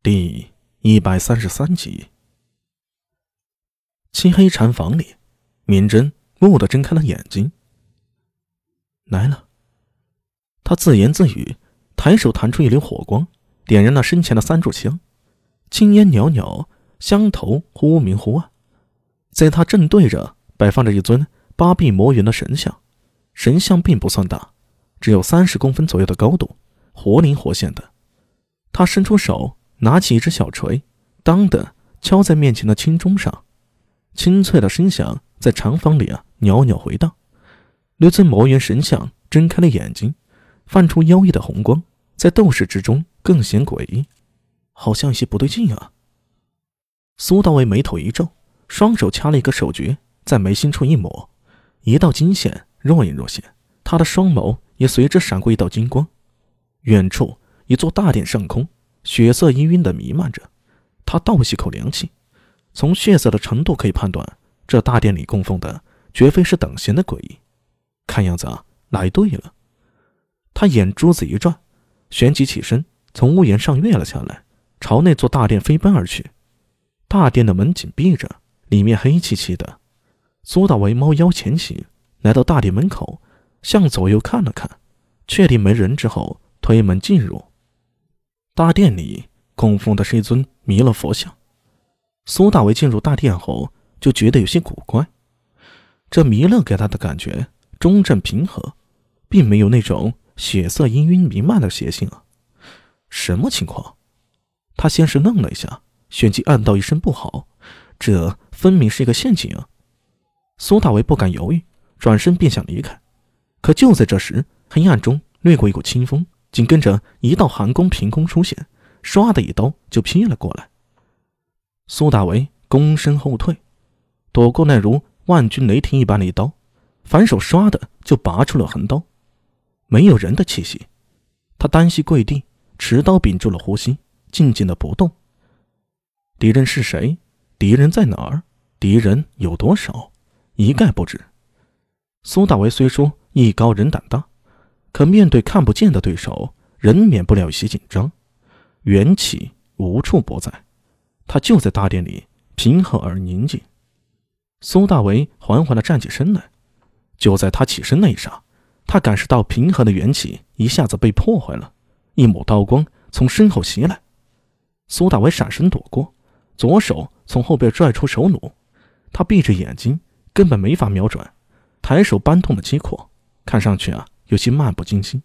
第一百三十三集，漆黑禅房里，敏贞蓦地睁开了眼睛。来了，他自言自语，抬手弹出一缕火光，点燃了身前的三炷香，青烟袅袅，香头忽明忽暗。在他正对着摆放着一尊八臂魔猿的神像，神像并不算大，只有三十公分左右的高度，活灵活现的。他伸出手。拿起一只小锤，当的敲在面前的青钟上，清脆的声响在长房里啊袅袅回荡。刘尊魔猿神像睁开了眼睛，泛出妖异的红光，在斗士之中更显诡异，好像有些不对劲啊。苏大为眉头一皱，双手掐了一个手诀，在眉心处一抹，一道金线若隐若现，他的双眸也随之闪过一道金光。远处一座大殿上空。血色氤氲的弥漫着，他倒吸口凉气。从血色的程度可以判断，这大殿里供奉的绝非是等闲的鬼异。看样子啊，来对了。他眼珠子一转，旋即起身，从屋檐上跃了下来，朝那座大殿飞奔而去。大殿的门紧闭着，里面黑漆漆的。苏大为猫腰前行，来到大殿门口，向左右看了看，确定没人之后，推门进入。大殿里供奉的是一尊弥勒佛像。苏大为进入大殿后，就觉得有些古怪。这弥勒给他的感觉中正平和，并没有那种血色氤氲弥漫的邪性啊！什么情况？他先是愣了一下，旋即暗道一声不好，这分明是一个陷阱啊！苏大为不敢犹豫，转身便想离开。可就在这时，黑暗中掠过一股清风。紧跟着一道寒光凭空出现，唰的一刀就劈了过来。苏大为躬身后退，躲过那如万钧雷霆一般的一刀，反手唰的就拔出了横刀。没有人的气息，他单膝跪地，持刀屏住了呼吸，静静的不动。敌人是谁？敌人在哪儿？敌人有多少？一概不知。苏大为虽说艺高人胆大。可面对看不见的对手，人免不了有些紧张。元气无处不在，他就在大殿里，平和而宁静。苏大为缓缓地站起身来，就在他起身那一刹，他感受到平和的元气一下子被破坏了，一抹刀光从身后袭来。苏大为闪身躲过，左手从后边拽出手弩，他闭着眼睛，根本没法瞄准，抬手搬动了机括，看上去啊。有些漫不经心，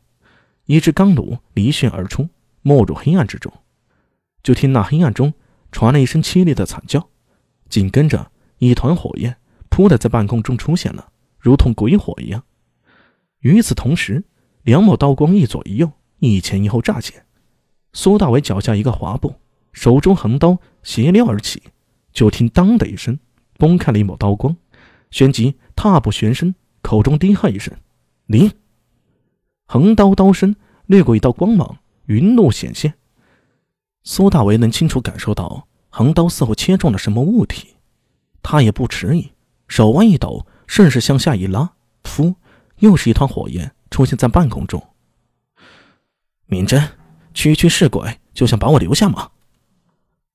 一支钢弩离弦而出，没入黑暗之中。就听那黑暗中传来一声凄厉的惨叫，紧跟着一团火焰扑的在半空中出现了，如同鬼火一样。与此同时，两抹刀光一左一右、一前一后乍现。苏大伟脚下一个滑步，手中横刀斜撩而起，就听当的一声，崩开了一抹刀光，旋即踏步旋身，口中低喝一声：“灵。”横刀刀身掠过一道光芒，云怒显现。苏大为能清楚感受到横刀似乎切中了什么物体，他也不迟疑，手腕一抖，顺势向下一拉，噗，又是一团火焰出现在半空中。敏贞，区区是鬼就想把我留下吗？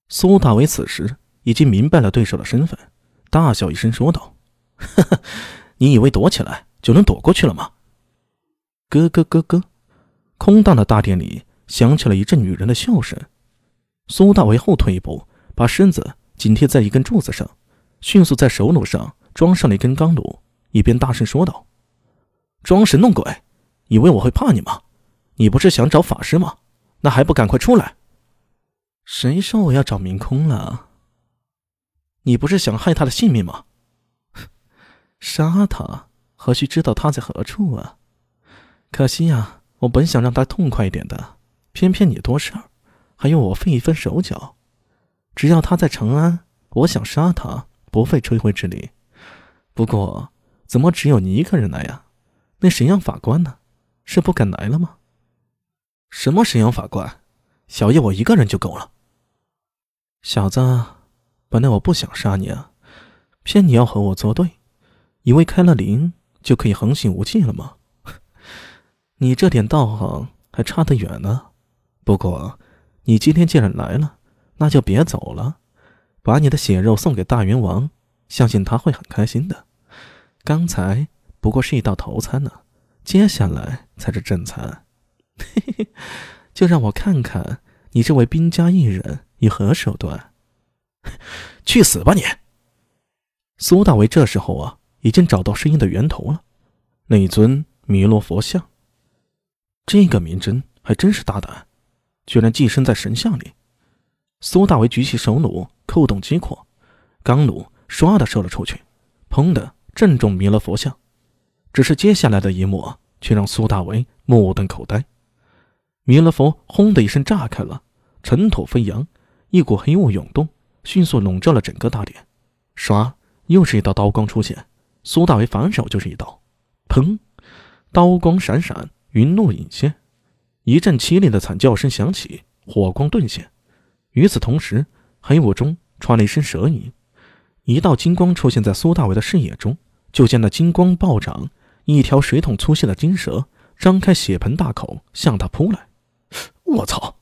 苏大为此时已经明白了对手的身份，大笑一声说道：“呵呵，你以为躲起来就能躲过去了吗？”咯咯咯咯，空荡的大殿里响起了一阵女人的笑声。苏大为后退一步，把身子紧贴在一根柱子上，迅速在手弩上装上了一根钢弩，一边大声说道：“装神弄鬼，以为我会怕你吗？你不是想找法师吗？那还不赶快出来！谁说我要找明空了？你不是想害他的性命吗？杀他，何须知道他在何处啊？”可惜呀，我本想让他痛快一点的，偏偏你多事儿，还要我费一分手脚。只要他在长安，我想杀他不费吹灰之力。不过，怎么只有你一个人来呀？那沈阳法官呢？是不敢来了吗？什么沈阳法官？小叶我一个人就够了。小子，本来我不想杀你啊，偏你要和我作对，以为开了灵就可以横行无忌了吗？你这点道行还差得远呢。不过，你今天既然来了，那就别走了，把你的血肉送给大元王，相信他会很开心的。刚才不过是一道头餐呢，接下来才是正餐。嘿嘿嘿，就让我看看你这位兵家艺人以何手段。去死吧你！苏大为这时候啊，已经找到声音的源头了，那尊弥勒佛像。这个明真还真是大胆，居然寄生在神像里。苏大为举起手弩，扣动机括，钢弩唰的射了出去，砰的正中弥勒佛像。只是接下来的一幕却让苏大为目瞪口呆。弥勒佛轰的一声炸开了，尘土飞扬，一股黑雾涌动，迅速笼罩了整个大殿。唰，又是一道刀光出现，苏大为反手就是一刀，砰，刀光闪闪，云怒隐现，一阵凄厉的惨叫声响起，火光顿现。与此同时，黑雾中传来一声蛇吟，一道金光出现在苏大伟的视野中。就见那金光暴涨，一条水桶粗细的金蛇张开血盆大口向他扑来。我操！